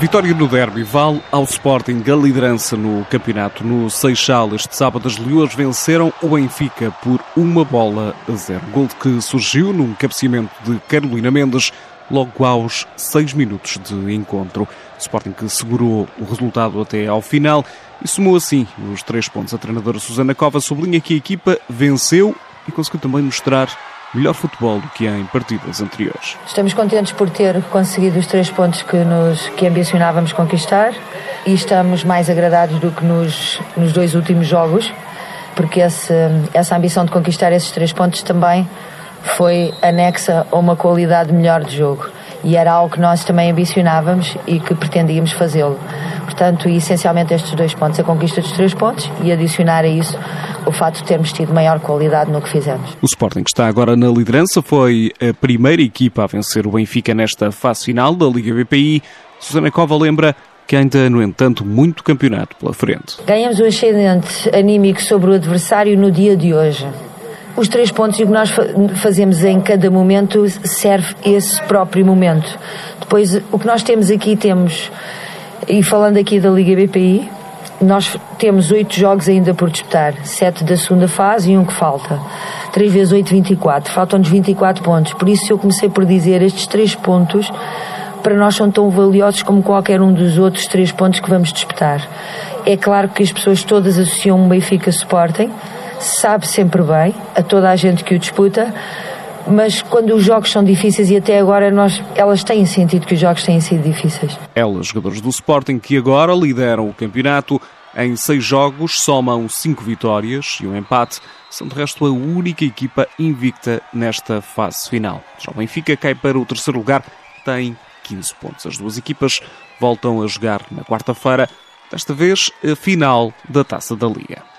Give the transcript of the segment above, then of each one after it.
vitória no derby vale ao Sporting a liderança no campeonato. No Seixal, este sábado, as Leões venceram o Benfica por uma bola a zero. Gol que surgiu num cabeceamento de Carolina Mendes logo aos seis minutos de encontro. O Sporting que segurou o resultado até ao final e somou assim os três pontos. A treinadora Susana Cova sublinha que a equipa venceu e conseguiu também mostrar melhor futebol do que em partidas anteriores. Estamos contentes por ter conseguido os três pontos que, nos, que ambicionávamos conquistar e estamos mais agradados do que nos, nos dois últimos jogos, porque esse, essa ambição de conquistar esses três pontos também foi anexa a uma qualidade melhor de jogo e era algo que nós também ambicionávamos e que pretendíamos fazê-lo. Portanto, essencialmente estes dois pontos, a conquista dos três pontos e adicionar a isso o fato de termos tido maior qualidade no que fizemos. O Sporting está agora na liderança, foi a primeira equipa a vencer o Benfica nesta fase final da Liga BPI. Susana Cova lembra que ainda, no entanto, muito campeonato pela frente. Ganhamos um ascendente anímico sobre o adversário no dia de hoje. Os três pontos e o que nós fazemos em cada momento serve esse próprio momento. Depois, o que nós temos aqui, temos, e falando aqui da Liga BPI, nós temos oito jogos ainda por disputar, sete da segunda fase e um que falta. 3 vezes 8, 24. Faltam-nos 24 pontos. Por isso eu comecei por dizer estes três pontos para nós são tão valiosos como qualquer um dos outros três pontos que vamos disputar. É claro que as pessoas todas associam um Benfica Sporting, sabe sempre bem a toda a gente que o disputa, mas quando os jogos são difíceis e até agora nós, elas têm sentido que os jogos têm sido difíceis. Elas, jogadores do Sporting, que agora lideram o campeonato, em seis jogos somam cinco vitórias e um empate, são de resto a única equipa invicta nesta fase final. Já o Benfica cai para o terceiro lugar, tem 15 pontos. As duas equipas voltam a jogar na quarta-feira, desta vez a final da Taça da Liga.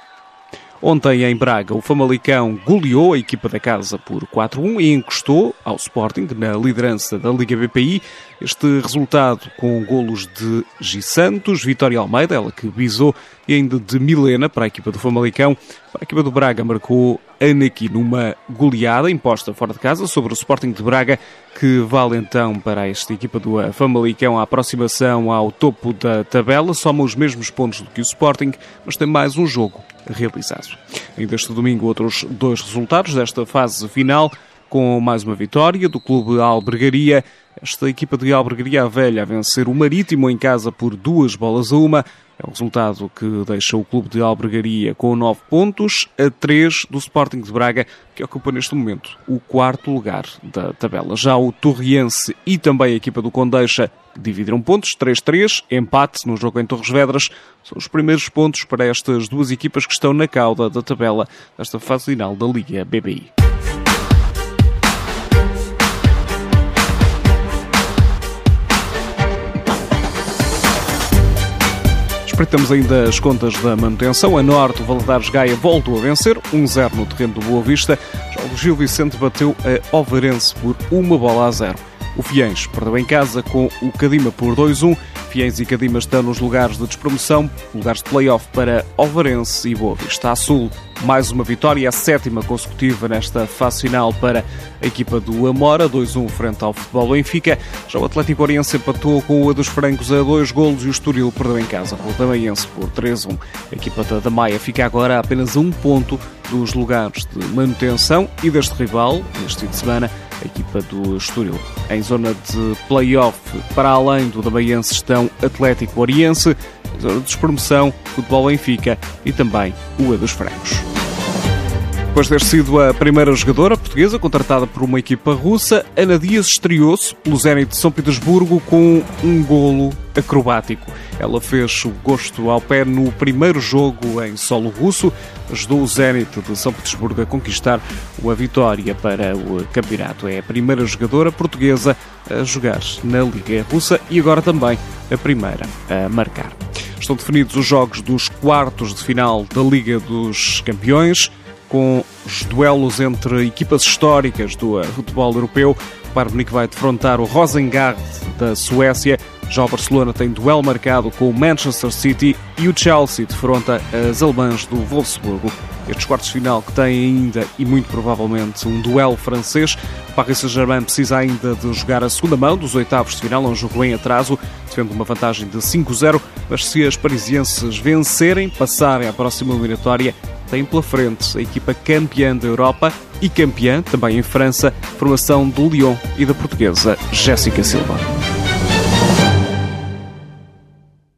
Ontem em Braga, o Famalicão goleou a equipa da casa por 4-1 e encostou ao Sporting na liderança da Liga BPI. Este resultado com golos de G. Santos, Vitória Almeida, ela que visou, e ainda de Milena para a equipa do Famalicão. A equipa do Braga marcou Anaki numa goleada imposta fora de casa sobre o Sporting de Braga, que vale então para esta equipa do Famalicão a aproximação ao topo da tabela. Soma os mesmos pontos do que o Sporting, mas tem mais um jogo realizado. Ainda este domingo, outros dois resultados desta fase final, com mais uma vitória do Clube Albergaria. Esta equipa de Albergaria Velha a vencer o Marítimo em casa por duas bolas a uma. É um resultado que deixa o clube de Albergaria com 9 pontos, a 3 do Sporting de Braga, que ocupa neste momento o quarto lugar da tabela. Já o Torriense e também a equipa do Condeixa dividiram pontos, 3-3, empate no jogo em Torres Vedras. São os primeiros pontos para estas duas equipas que estão na cauda da tabela desta fase final da Liga BBI. Espreitamos ainda as contas da manutenção. A Norte, o Valadares Gaia voltou a vencer, 1-0 no terreno do Boa Vista. Já o Gil Vicente bateu a Ovarense por uma bola a zero. O Fiens perdeu em casa com o Cadima por 2-1. Fiens e Cadima estão nos lugares de despromoção, lugares de play-off para Ovarense e Boa Vista a Sul. Mais uma vitória, a sétima consecutiva nesta fase final para a equipa do Amora, 2-1 frente ao Futebol Benfica. Já o Atlético Oriense empatou com o dos Francos a dois golos e o Estoril perdeu em casa com o Damaiense por 3-1. A equipa da Maia fica agora a apenas um ponto dos lugares de manutenção e deste rival, neste fim de semana, a equipa do Estoril. Em zona de play-off, para além do Damaiense, estão Atlético Oriense, zona de despromoção, Futebol Benfica e também o A dos Francos. Depois de ter sido a primeira jogadora portuguesa contratada por uma equipa russa, Ana Dias estreou-se pelo Zenit de São Petersburgo com um golo acrobático. Ela fez o gosto ao pé no primeiro jogo em solo russo, ajudou o Zenit de São Petersburgo a conquistar a vitória para o campeonato. É a primeira jogadora portuguesa a jogar na Liga Russa e agora também a primeira a marcar. Estão definidos os jogos dos quartos de final da Liga dos Campeões com os duelos entre equipas históricas do futebol europeu. O Bayern Munique vai defrontar o Rosengard da Suécia. Já o Barcelona tem duelo marcado com o Manchester City e o Chelsea defronta as alemãs do Wolfsburgo Estes quartos de final que têm ainda e muito provavelmente um duelo francês. O Paris Saint-Germain precisa ainda de jogar a segunda mão dos oitavos de final, um jogo em atraso, defende uma vantagem de 5-0, mas se as parisienses vencerem, passarem à próxima eliminatória, tem pela frente a equipa campeã da Europa e campeã também em França, formação do Lyon e da portuguesa Jéssica Silva.